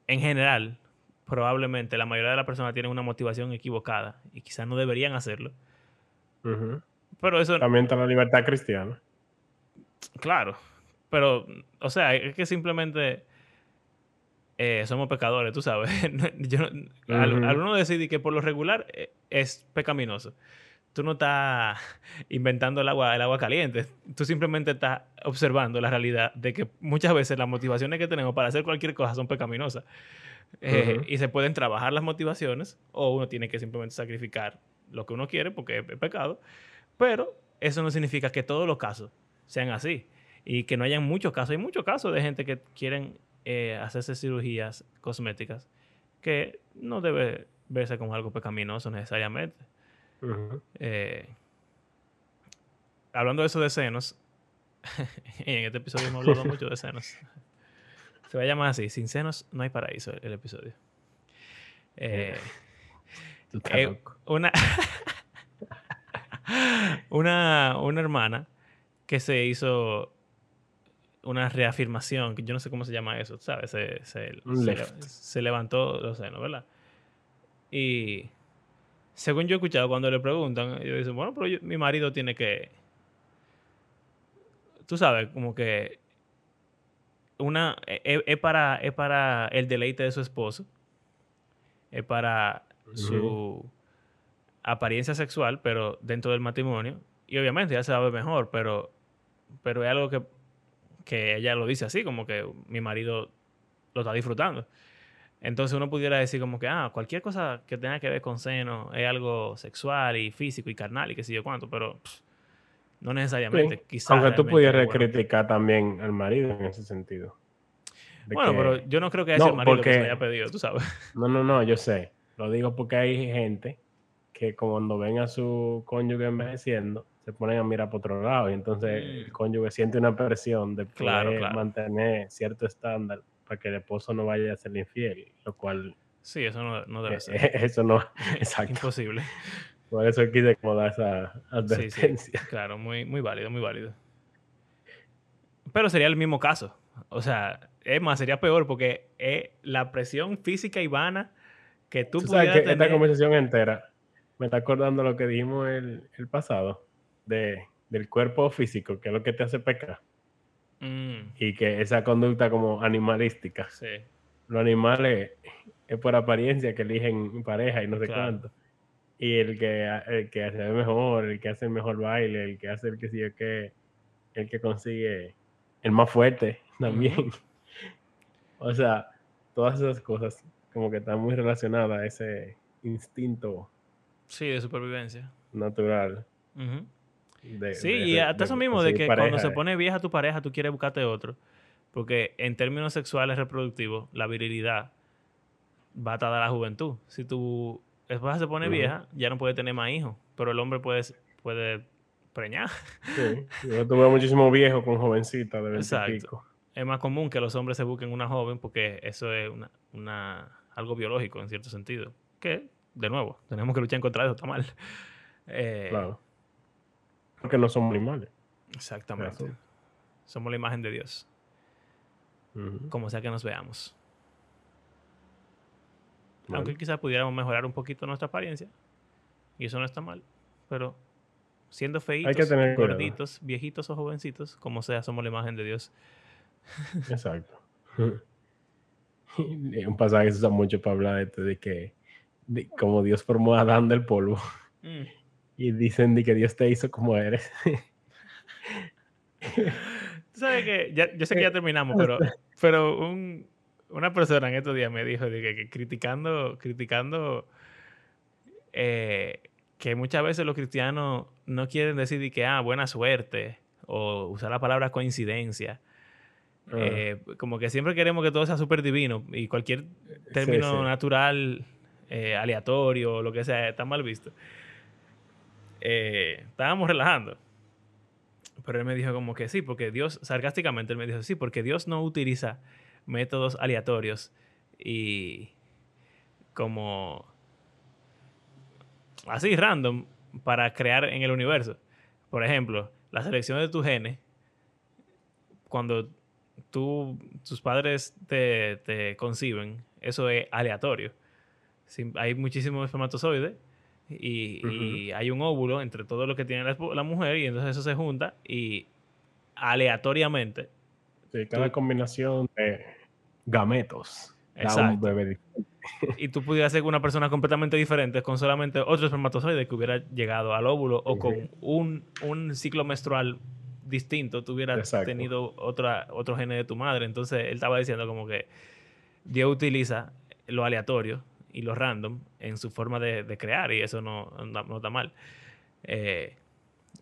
en general, probablemente la mayoría de las personas tienen una motivación equivocada y quizás no deberían hacerlo. Pero eso... También está la libertad cristiana. Claro. Pero, o sea, es que simplemente eh, somos pecadores, tú sabes. Yo, Algunos deciden que por lo regular eh, es pecaminoso tú no estás inventando el agua, el agua caliente. Tú simplemente estás observando la realidad de que muchas veces las motivaciones que tenemos para hacer cualquier cosa son pecaminosas. Eh, y se pueden trabajar las motivaciones o uno tiene que simplemente sacrificar lo que uno quiere porque es pecado. Pero eso no significa que todos los casos sean así y que no hayan muchos casos. Hay muchos casos de gente que quieren eh, hacerse cirugías cosméticas que no debe verse como algo pecaminoso necesariamente. Eh, hablando de eso de senos, en este episodio hemos hablado mucho de senos. Se va a llamar así, sin senos no hay paraíso el episodio. Eh, eh, una, una, una hermana que se hizo una reafirmación, que yo no sé cómo se llama eso, ¿sabes? Se, se, se levantó los senos, ¿verdad? Y según yo he escuchado, cuando le preguntan, ellos dicen, bueno, pero mi marido tiene que, tú sabes, como que una, es, e, es, para, es para el deleite de su esposo, es para su apariencia sexual, pero dentro del matrimonio, y obviamente ya se va a ver mejor, pero, pero es algo que, que ella lo dice así, como que mi marido lo está disfrutando. Entonces uno pudiera decir como que, ah, cualquier cosa que tenga que ver con seno es algo sexual y físico y carnal y qué sé yo cuánto, pero no necesariamente. Aunque tú pudieras criticar también al marido en ese sentido. bueno, pero yo no creo que haya el marido que se haya pedido, tú sabes. No, no, no, yo sé. Lo digo porque hay gente que cuando ven a su cónyuge envejeciendo, se ponen a mirar por otro lado y entonces el mm. cónyuge siente una presión de poder mantener cierto estándar para que el esposo no vaya a ser infiel, lo cual... Sí, eso no, debe ser. Eso no, exacto. Imposible. Por eso quise como dar esa advertencia. claro, muy, muy válido, muy válido. Pero sería el mismo caso. O sea, es más, sería peor porque es la presión física y vana que tú, ¿Tú sabes que Esta conversación entera me está acordando lo que dijimos el, el pasado de, del cuerpo físico, que es lo que te hace pecar. Mm. Y que esa conducta como animalística. Sí. Los animales es por apariencia que eligen pareja y no sé cuánto. Y el que, el que hace mejor, el que hace el mejor baile, el que hace el que sigue que, el que consigue el más fuerte también. o sea, todas esas cosas como que están muy relacionadas a ese instinto. Sí, de supervivencia. Natural. Sí, y hasta eso mismo, de que cuando se pone vieja tu pareja, tú quieres buscarte otro. Porque en términos sexuales reproductivos, la virilidad va a tardar la juventud. Si tu esposa se pone vieja, ya no puede tener más hijos. Pero el hombre puede, puede preñar. Sí, yo tuve muchísimo viejo con jovencita de 20 Exacto. Es más común que los hombres se busquen una joven porque eso es una, algo biológico en cierto sentido. Que, de nuevo, tenemos que luchar en contra de eso, está mal. Eh, claro. Porque no somos animales. Exactamente. Somos la imagen de Dios. Como sea que nos veamos. Aunque quizás pudiéramos mejorar un poquito nuestra apariencia. Y eso no está mal. Pero siendo feitos, gorditos, viejitos o jovencitos, como sea, somos la imagen de Dios. Exacto. un pasaje que se usa mucho para hablar de, de que como Dios formó a Adán del polvo. Mm. Y dicen de que Dios te hizo como eres. sabes que yo sé que ya terminamos, pero, pero un, una persona en estos días me dijo de que, criticando, criticando eh, que muchas veces los cristianos no quieren decir que, ah, buena suerte, o usar la palabra coincidencia. Ah. Eh, como que siempre queremos que todo sea súper divino y cualquier término natural, eh, aleatorio, lo que sea, está mal visto. Estábamos relajando. Pero él me dijo como que sí, porque Dios, sarcásticamente, él me dijo sí, porque Dios no utiliza métodos aleatorios y como así random para crear en el universo. Por ejemplo, la selección de tus genes, cuando tú, tus padres te, conciben, eso es aleatorio. hay muchísimos espermatozoides y, hay un óvulo entre todo lo que tiene la, la, mujer y entonces eso se junta y aleatoriamente cada combinación de gametos. Exacto. y tú pudieras ser una persona completamente diferente con solamente otro espermatozoide que hubiera llegado al óvulo o con un, un, ciclo menstrual distinto, tú hubieras tenido otra, otro gene de tu madre. Entonces él estaba diciendo como que Dios utiliza lo aleatorio y lo random en su forma de, crear y eso no, no, está mal. Eh,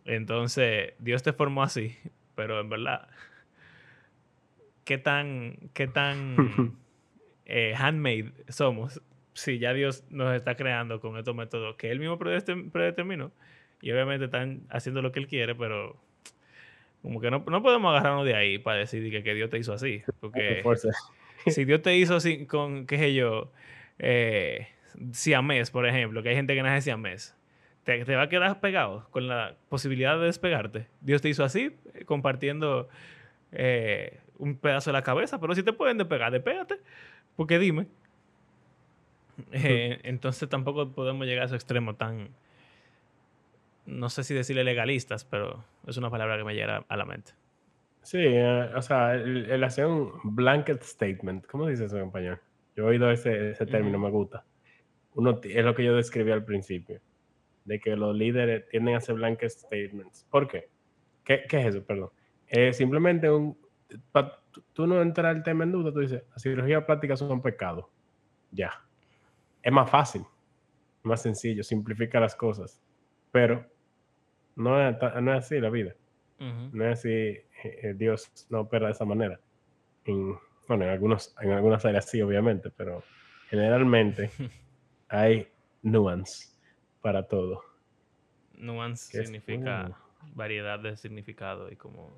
entonces Dios te formó así, pero en verdad qué tan, qué tan eh, handmade somos si ya Dios nos está creando con estos métodos que Él mismo predeterminó y obviamente están haciendo lo que Él quiere, pero como que no, no podemos agarrarnos de ahí para decir que, que Dios te hizo así. Porque si Dios te hizo así con, qué sé yo, eh, siamés, por ejemplo, que hay gente que nace siamés, te, te va a quedar pegado con la posibilidad de despegarte. Dios te hizo así, eh, compartiendo eh, un pedazo de la cabeza, pero si te pueden despegar, despégate, porque dime. Eh, entonces tampoco podemos llegar a ese extremo tan, no sé si decirle legalistas, pero es una palabra que me llega a la mente. Sí, eh, o sea, el, hacer un blanket statement, ¿cómo dice eso en español? Yo he oído ese, ese término, me gusta. Uno, es lo que yo describí al principio, de que los líderes tienden a hacer blanket statements. ¿Por qué? ¿Qué, qué es eso? Perdón. Es simplemente un, tú no entras el tema en duda, tú dices, la cirugía plástica son pecados. Ya. Es más fácil, más sencillo, simplifica las cosas. Pero no es, no es así la vida. No es así, eh, eh, Dios no opera de esa manera. Bueno, en, algunos, en algunas áreas sí, obviamente, pero generalmente hay nuance para todo. Nuance significa variedad de significado y como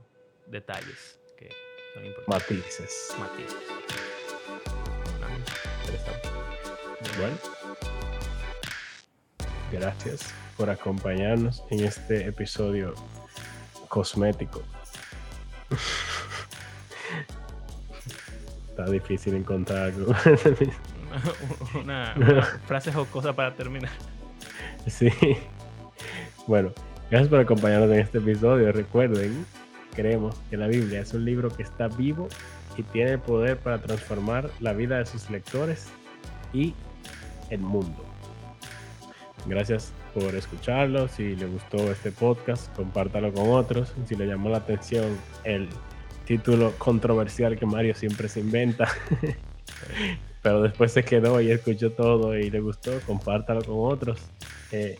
detalles que son importantes. Matices. Matices. interesante. Bueno. Gracias por acompañarnos en este episodio cosmético. Está difícil encontrar algo. una, una frase jocosa para terminar. Sí. Bueno, gracias por acompañarnos en este episodio. Recuerden creemos que la Biblia es un libro que está vivo y tiene el poder para transformar la vida de sus lectores y el mundo. Gracias por escucharlo. Si le gustó este podcast, compártalo con otros. Si le llamó la atención el título controversial que Mario siempre se inventa, pero después se quedó y escuchó todo y le gustó, compártalo con otros. Eh,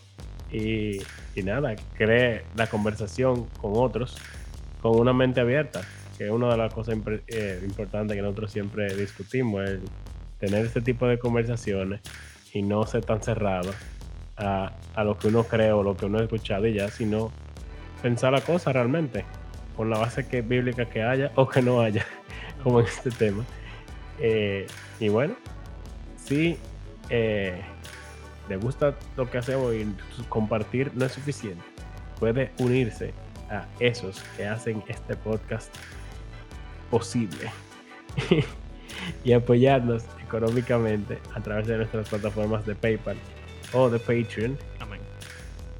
y, nada, cree la conversación con otros con una mente abierta, que es una de las cosas eh, importantes que nosotros siempre discutimos, el tener este tipo de conversaciones y no ser tan cerrado a, a, lo que uno cree o lo que uno ha escuchado y ya, sino pensar la cosa realmente, con la base que, bíblica que haya o que no haya, como en este tema. Eh, y bueno, si eh, le gusta lo que hacemos y compartir no es suficiente, puede unirse a esos que hacen este podcast posible y apoyarnos económicamente a través de nuestras plataformas de PayPal o de Patreon. Amén.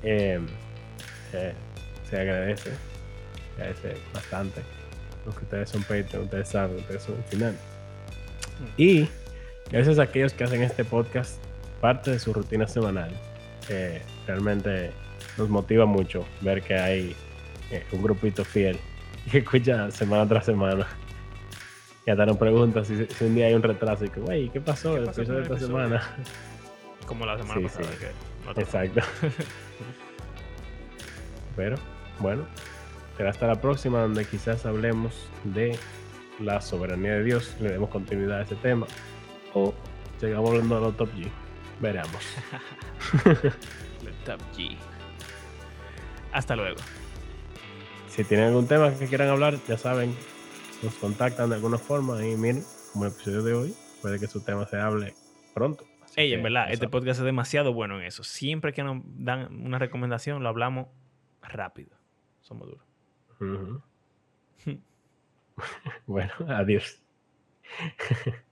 Eh, se agradece, se agradece bastante. Los que ustedes son Patreon, ustedes saben, ustedes son final. Y gracias a aquellos que hacen este podcast parte de su rutina semanal. realmente nos motiva mucho ver que hay eh, un grupito fiel que escucha semana tras semana. Y hasta nos pregunta si, un día hay un retraso y que, güey, ¿qué pasó? el episodio de esta semana. Como la semana pasada. Exacto. Pero, bueno, será hasta la próxima donde quizás hablemos de la soberanía de Dios, le demos continuidad a ese tema. O llegamos hablando de los Top G. Veremos. top G. Hasta luego. Si tienen algún tema que quieran hablar, ya saben, nos contactan de alguna forma y miren, como el episodio de hoy, puede que su tema se hable pronto. Ey, en verdad, este podcast es demasiado bueno en eso. Siempre que nos dan una recomendación, lo hablamos rápido. Somos duros. bueno, adiós.